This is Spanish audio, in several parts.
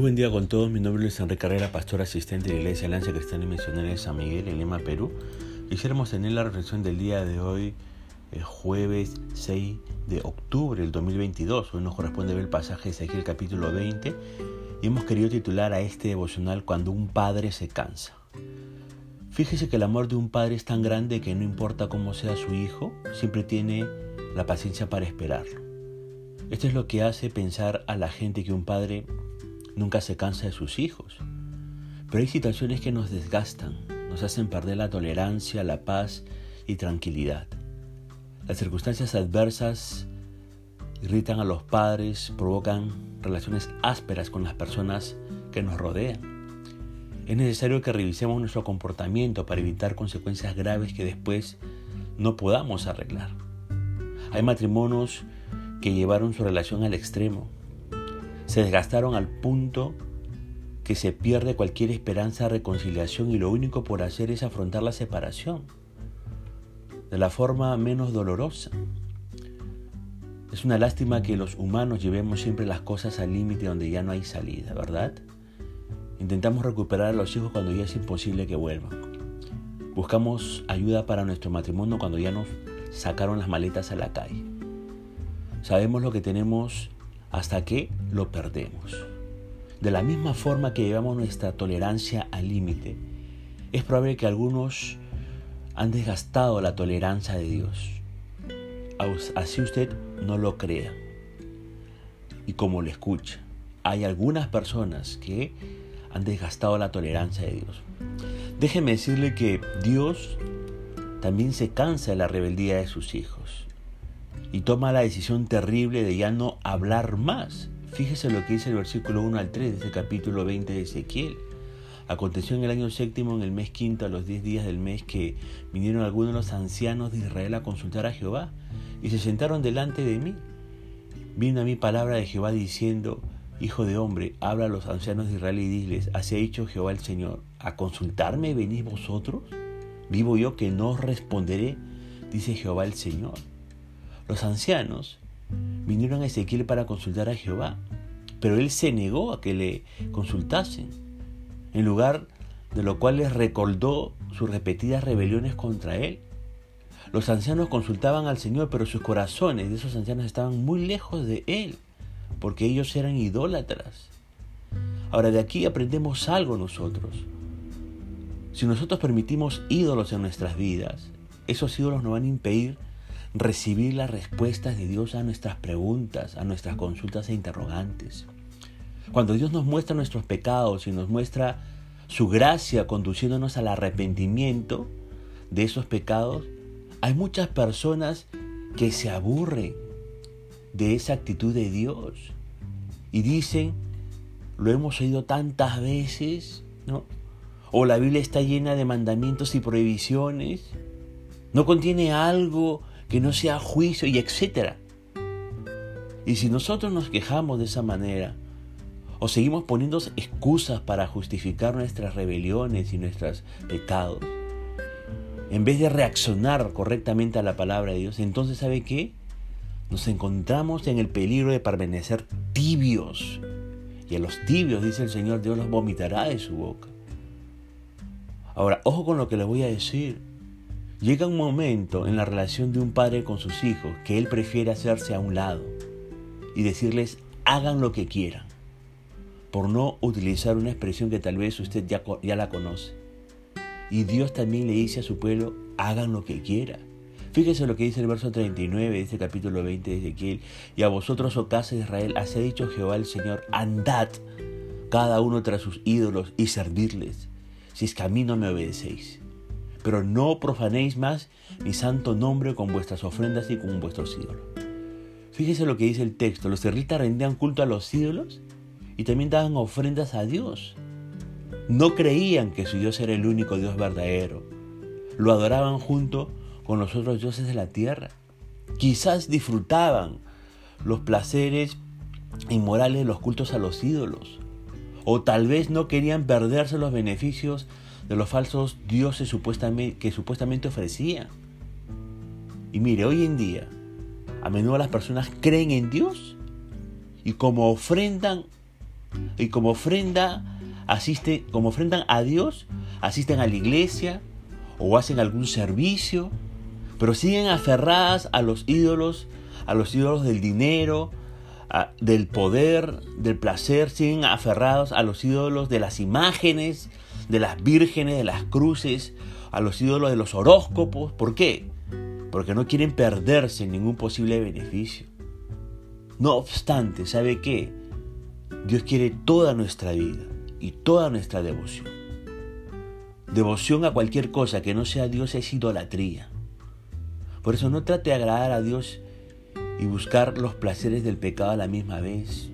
Muy buen día con todos. Mi nombre es Enrique Carrera, pastor asistente de la Iglesia Alianza Cristiana y Misionera de San Miguel en Lima, Perú. Quisiéramos tener la reflexión del día de hoy, el jueves 6 de octubre del 2022. Hoy nos corresponde ver el pasaje de Ezequiel capítulo 20 y hemos querido titular a este devocional Cuando un padre se cansa. Fíjese que el amor de un padre es tan grande que no importa cómo sea su hijo, siempre tiene la paciencia para esperarlo. Esto es lo que hace pensar a la gente que un padre nunca se cansa de sus hijos. Pero hay situaciones que nos desgastan, nos hacen perder la tolerancia, la paz y tranquilidad. Las circunstancias adversas irritan a los padres, provocan relaciones ásperas con las personas que nos rodean. Es necesario que revisemos nuestro comportamiento para evitar consecuencias graves que después no podamos arreglar. Hay matrimonios que llevaron su relación al extremo, se desgastaron al punto que se pierde cualquier esperanza de reconciliación y lo único por hacer es afrontar la separación de la forma menos dolorosa. Es una lástima que los humanos llevemos siempre las cosas al límite donde ya no hay salida, ¿verdad? Intentamos recuperar a los hijos cuando ya es imposible que vuelvan. Buscamos ayuda para nuestro matrimonio cuando ya nos sacaron las maletas a la calle. Sabemos lo que tenemos hasta que lo perdemos. De la misma forma que llevamos nuestra tolerancia al límite, es probable que algunos han desgastado la tolerancia de Dios. Así usted no lo crea. Y como lo escucha, hay algunas personas que han desgastado la tolerancia de Dios. Déjeme decirle que Dios también se cansa de la rebeldía de sus hijos y toma la decisión terrible de ya no hablar más. Fíjese lo que dice el versículo 1 al 3 de este capítulo 20 de Ezequiel. Aconteció en el año séptimo, en el mes quinto, a los diez días del mes, que vinieron algunos de los ancianos de Israel a consultar a Jehová y se sentaron delante de mí. Vino a mí palabra de Jehová diciendo, Hijo de hombre, habla a los ancianos de Israel y diles, así ha dicho Jehová el Señor, ¿a consultarme venís vosotros? Vivo yo que no os responderé, dice Jehová el Señor. Los ancianos vinieron a Ezequiel para consultar a Jehová, pero él se negó a que le consultasen, en lugar de lo cual les recordó sus repetidas rebeliones contra él. Los ancianos consultaban al Señor, pero sus corazones de esos ancianos estaban muy lejos de él, porque ellos eran idólatras. Ahora de aquí aprendemos algo nosotros. Si nosotros permitimos ídolos en nuestras vidas, esos ídolos nos van a impedir recibir las respuestas de Dios a nuestras preguntas, a nuestras consultas e interrogantes. Cuando Dios nos muestra nuestros pecados y nos muestra su gracia conduciéndonos al arrepentimiento de esos pecados, hay muchas personas que se aburren de esa actitud de Dios y dicen, lo hemos oído tantas veces, ¿no? O la Biblia está llena de mandamientos y prohibiciones, no contiene algo que no sea juicio y etcétera. Y si nosotros nos quejamos de esa manera, o seguimos poniendo excusas para justificar nuestras rebeliones y nuestros pecados, en vez de reaccionar correctamente a la palabra de Dios, entonces ¿sabe qué? Nos encontramos en el peligro de permanecer tibios. Y a los tibios, dice el Señor, Dios los vomitará de su boca. Ahora, ojo con lo que les voy a decir. Llega un momento en la relación de un padre con sus hijos que él prefiere hacerse a un lado y decirles hagan lo que quieran, por no utilizar una expresión que tal vez usted ya, ya la conoce. Y Dios también le dice a su pueblo, hagan lo que quieran. Fíjese lo que dice el verso 39 de este capítulo 20 de Ezequiel. Y a vosotros, oh casa de Israel, ha dicho Jehová el Señor, andad cada uno tras sus ídolos y servirles, si es que me obedecéis pero no profanéis más mi santo nombre con vuestras ofrendas y con vuestros ídolos. Fíjese lo que dice el texto, los israelitas rendían culto a los ídolos y también daban ofrendas a Dios. No creían que su Dios era el único Dios verdadero. Lo adoraban junto con los otros dioses de la tierra. Quizás disfrutaban los placeres inmorales, los cultos a los ídolos. O tal vez no querían perderse los beneficios de los falsos dioses supuestamente, que supuestamente ofrecían. Y mire, hoy en día, a menudo las personas creen en Dios y como ofrendan Y como ofrenda, asisten, como ofrendan a Dios, asisten a la iglesia o hacen algún servicio, pero siguen aferradas a los ídolos, a los ídolos del dinero, del poder, del placer, siguen aferrados a los ídolos de las imágenes, de las vírgenes, de las cruces, a los ídolos de los horóscopos. ¿Por qué? Porque no quieren perderse ningún posible beneficio. No obstante, ¿sabe qué? Dios quiere toda nuestra vida y toda nuestra devoción. Devoción a cualquier cosa que no sea Dios es idolatría. Por eso no trate de agradar a Dios y buscar los placeres del pecado a la misma vez.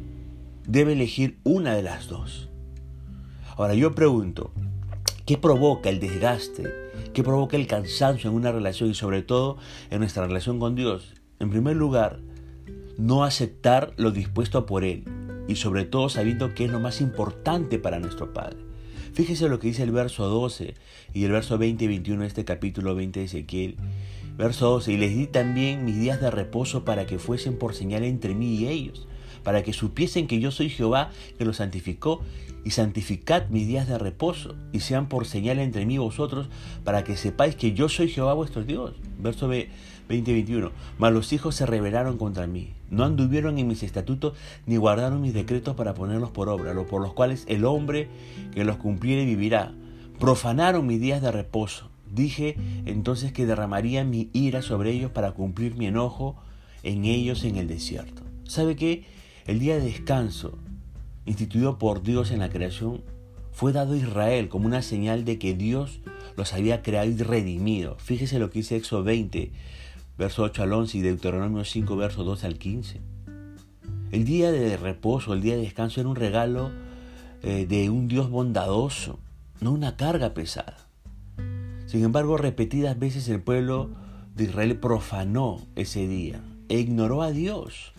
Debe elegir una de las dos. Ahora yo pregunto, ¿qué provoca el desgaste? ¿Qué provoca el cansancio en una relación y sobre todo en nuestra relación con Dios? En primer lugar, no aceptar lo dispuesto por Él y sobre todo sabiendo que es lo más importante para nuestro Padre. Fíjese lo que dice el verso 12 y el verso 20 y 21 de este capítulo 20 de Ezequiel. Verso 12, y les di también mis días de reposo para que fuesen por señal entre mí y ellos, para que supiesen que yo soy Jehová que los santificó, y santificad mis días de reposo, y sean por señal entre mí vosotros, para que sepáis que yo soy Jehová vuestro Dios. Verso 20-21, mas los hijos se rebelaron contra mí, no anduvieron en mis estatutos, ni guardaron mis decretos para ponerlos por obra, por los cuales el hombre que los cumpliere vivirá. Profanaron mis días de reposo Dije entonces que derramaría mi ira sobre ellos para cumplir mi enojo en ellos en el desierto. ¿Sabe qué? El día de descanso, instituido por Dios en la creación, fue dado a Israel como una señal de que Dios los había creado y redimido. Fíjese lo que dice Éxodo 20, verso 8 al 11 y Deuteronomio 5, verso 12 al 15. El día de reposo, el día de descanso era un regalo eh, de un Dios bondadoso, no una carga pesada. Sin embargo, repetidas veces el pueblo de Israel profanó ese día e ignoró a Dios.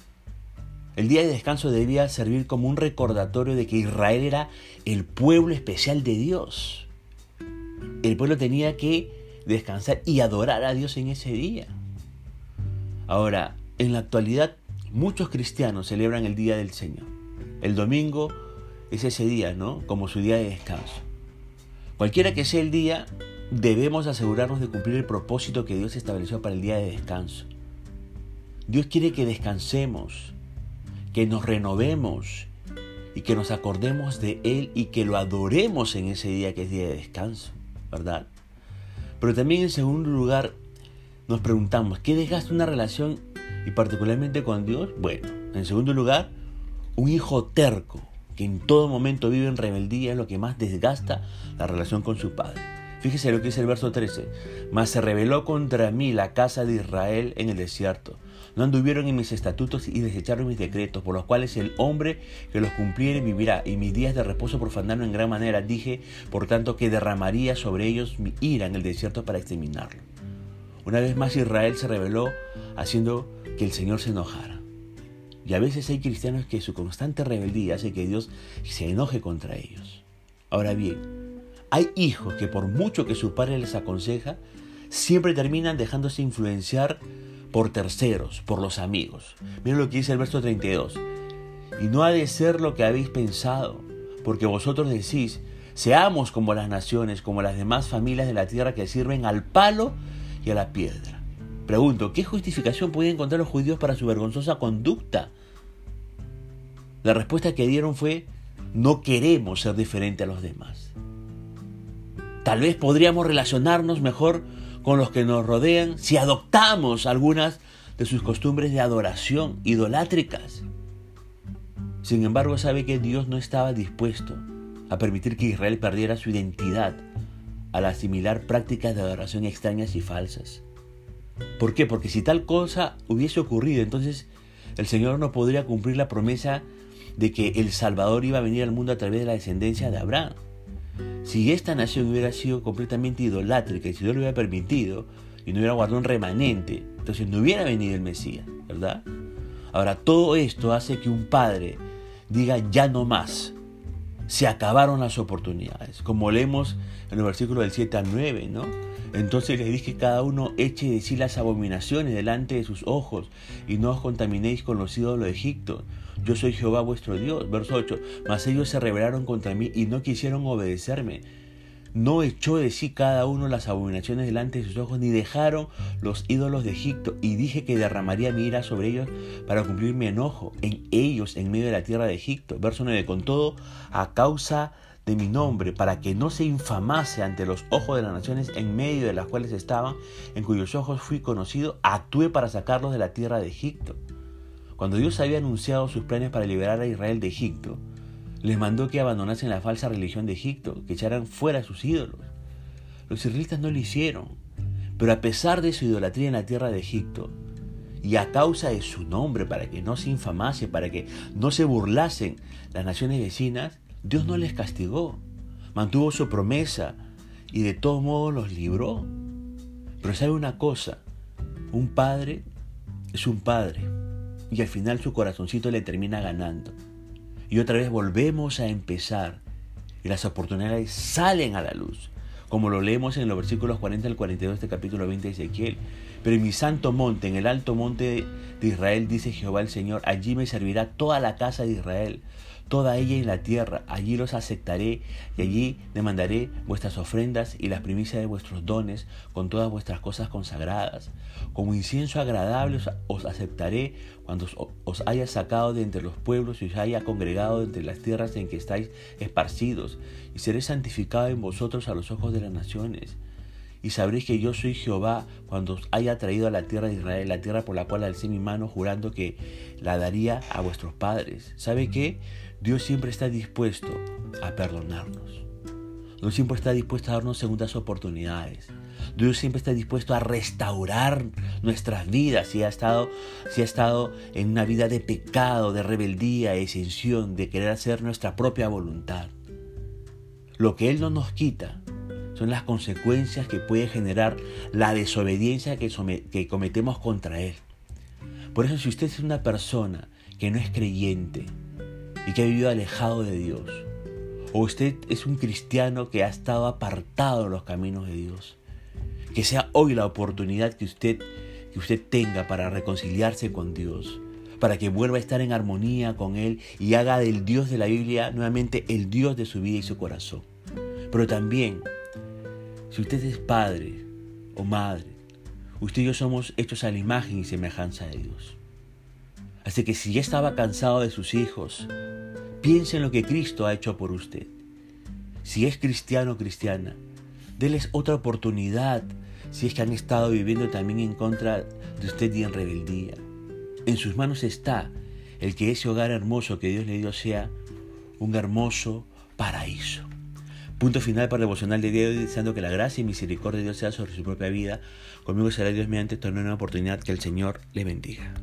El día de descanso debía servir como un recordatorio de que Israel era el pueblo especial de Dios. El pueblo tenía que descansar y adorar a Dios en ese día. Ahora, en la actualidad, muchos cristianos celebran el Día del Señor. El domingo es ese día, ¿no? Como su día de descanso. Cualquiera que sea el día, debemos asegurarnos de cumplir el propósito que Dios estableció para el día de descanso. Dios quiere que descansemos, que nos renovemos y que nos acordemos de Él y que lo adoremos en ese día que es día de descanso, ¿verdad? Pero también en segundo lugar nos preguntamos, ¿qué desgasta una relación y particularmente con Dios? Bueno, en segundo lugar, un hijo terco que en todo momento vive en rebeldía es lo que más desgasta la relación con su padre. Fíjese lo que dice el verso 13. Mas se rebeló contra mí la casa de Israel en el desierto. No anduvieron en mis estatutos y desecharon mis decretos, por los cuales el hombre que los cumpliere vivirá, y mis días de reposo profanaron en gran manera. Dije, por tanto, que derramaría sobre ellos mi ira en el desierto para exterminarlo. Una vez más Israel se rebeló, haciendo que el Señor se enojara. Y a veces hay cristianos que su constante rebeldía hace que Dios se enoje contra ellos. Ahora bien, hay hijos que por mucho que su padre les aconseja, siempre terminan dejándose influenciar por terceros, por los amigos. Miren lo que dice el verso 32. Y no ha de ser lo que habéis pensado, porque vosotros decís, seamos como las naciones, como las demás familias de la tierra que sirven al palo y a la piedra. Pregunto, ¿qué justificación pueden encontrar los judíos para su vergonzosa conducta? La respuesta que dieron fue, no queremos ser diferente a los demás. Tal vez podríamos relacionarnos mejor con los que nos rodean si adoptamos algunas de sus costumbres de adoración idolátricas. Sin embargo, sabe que Dios no estaba dispuesto a permitir que Israel perdiera su identidad al asimilar prácticas de adoración extrañas y falsas. ¿Por qué? Porque si tal cosa hubiese ocurrido, entonces el Señor no podría cumplir la promesa de que el Salvador iba a venir al mundo a través de la descendencia de Abraham. Si esta nación hubiera sido completamente idolátrica y si Dios lo hubiera permitido y no hubiera guardado un remanente, entonces no hubiera venido el Mesías, ¿verdad? Ahora, todo esto hace que un padre diga ya no más. Se acabaron las oportunidades, como leemos en el versículo del 7 al 9, ¿no? Entonces les dije cada uno eche de sí las abominaciones delante de sus ojos y no os contaminéis con los ídolos de Egipto yo soy Jehová vuestro Dios. Verso 8, mas ellos se rebelaron contra mí y no quisieron obedecerme. No echó de sí cada uno las abominaciones delante de sus ojos, ni dejaron los ídolos de Egipto. Y dije que derramaría mi ira sobre ellos para cumplir mi enojo en ellos en medio de la tierra de Egipto. Verso 9, con todo, a causa de mi nombre, para que no se infamase ante los ojos de las naciones en medio de las cuales estaban, en cuyos ojos fui conocido, actué para sacarlos de la tierra de Egipto. Cuando Dios había anunciado sus planes para liberar a Israel de Egipto, les mandó que abandonasen la falsa religión de Egipto, que echaran fuera sus ídolos. Los israelitas no lo hicieron, pero a pesar de su idolatría en la tierra de Egipto, y a causa de su nombre, para que no se infamase, para que no se burlasen las naciones vecinas, Dios no les castigó, mantuvo su promesa y de todo modo los libró. Pero sabe una cosa, un padre es un padre y al final su corazoncito le termina ganando. Y otra vez volvemos a empezar. Y las oportunidades salen a la luz, como lo leemos en los versículos 40 al 42 de este capítulo 20 de Ezequiel. Pero en mi santo monte, en el alto monte de Israel, dice Jehová el Señor, allí me servirá toda la casa de Israel toda ella en la tierra. Allí los aceptaré y allí demandaré vuestras ofrendas y las primicias de vuestros dones con todas vuestras cosas consagradas. Como incienso agradable os, aceptaré cuando os, haya sacado de entre los pueblos y os haya congregado entre las tierras en que estáis esparcidos. Y seré santificado en vosotros a los ojos de las naciones y sabréis que yo soy Jehová cuando os haya traído a la tierra de Israel, la tierra por la cual alcé mi mano jurando que la daría a vuestros padres. ¿Sabe qué? Dios siempre está dispuesto a perdonarnos. Dios siempre está dispuesto a darnos segundas oportunidades. Dios siempre está dispuesto a restaurar nuestras vidas si ha estado, si ha estado en una vida de pecado, de rebeldía, de exención, de querer hacer nuestra propia voluntad. Lo que Él no nos quita son las consecuencias que puede generar la desobediencia que, que cometemos contra Él. Por eso si usted es una persona que no es creyente y que ha vivido alejado de Dios, o usted es un cristiano que ha estado apartado de los caminos de Dios, que sea hoy la oportunidad que usted, que usted tenga para reconciliarse con Dios, para que vuelva a estar en armonía con Él y haga del Dios de la Biblia nuevamente el Dios de su vida y su corazón. Pero también si usted es padre o madre, usted y yo somos hechos a la imagen y semejanza de Dios. Así que si ya estaba cansado de sus hijos, piense en lo que Cristo ha hecho por usted. Si es cristiano o cristiana, déles otra oportunidad si es que han estado viviendo también en contra de usted y en rebeldía. En sus manos está el que ese hogar hermoso que Dios le dio sea un hermoso paraíso. Punto final para el devocional de Dios, deseando que la gracia y misericordia de Dios sea sobre su propia vida. Conmigo será Dios mediante esta nueva oportunidad. Que el Señor le bendiga.